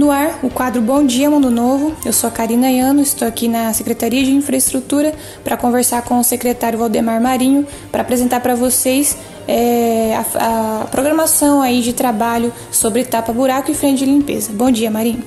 No ar, o quadro Bom Dia Mundo Novo. Eu sou a Karina Iano, estou aqui na Secretaria de Infraestrutura para conversar com o secretário Valdemar Marinho para apresentar para vocês é, a, a, programação aí de trabalho sobre tapa-buraco e frente de limpeza. Bom dia, Marinho.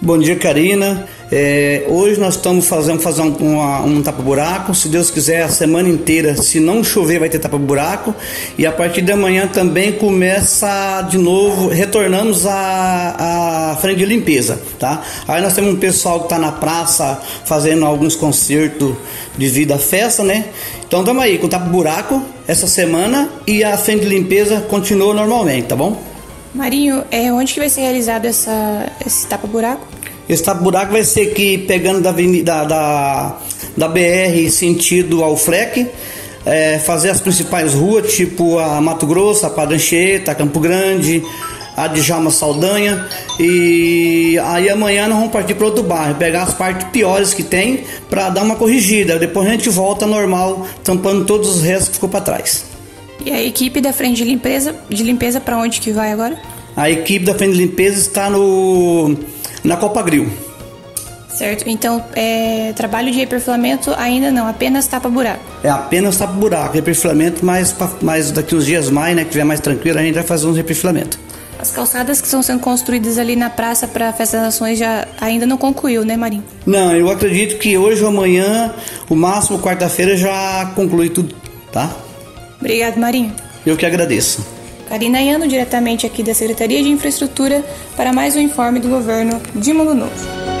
Bom dia, Karina. É, hoje nós estamos fazendo fazer um, um tapa-buraco. Se Deus quiser, a semana inteira, se não chover, vai ter tapa-buraco. E a partir de amanhã também começa de novo, retornamos à, à frente de limpeza, tá? Aí nós temos um pessoal que está na praça fazendo alguns concertos devido à festa, né? Então estamos aí com tapa-buraco essa semana e a frente de limpeza continua normalmente, tá bom? Marinho, é, onde que vai ser realizado essa, esse tapa-buraco? Esse tapa-buraco vai ser aqui pegando da, avenida, da, da BR sentido ao FREC, é, fazer as principais ruas, tipo a Mato Grosso, a Padre Anchieta, Campo Grande, a Djalma Saldanha. E aí amanhã nós vamos partir para outro bairro, pegar as partes piores que tem para dar uma corrigida. Depois a gente volta normal, tampando todos os restos que ficou para trás. E a equipe da frente de limpeza, de limpeza para onde que vai agora? A equipe da frente de limpeza está no na Copa Grill. Certo, então é, trabalho de reperfilamento ainda não, apenas tapa-buraco. É apenas tapa-buraco, reperfilamento, mas, mas daqui uns dias mais, né, que tiver mais tranquilo, a gente vai fazer um reperfilamento. As calçadas que estão sendo construídas ali na praça para a Festa das Nações já ainda não concluiu, né, Marinho? Não, eu acredito que hoje ou amanhã, o máximo quarta-feira já conclui tudo, tá? Obrigado, Marinho. Eu que agradeço. Karina Iano, diretamente aqui da Secretaria de Infraestrutura, para mais um informe do governo de Mundo Novo.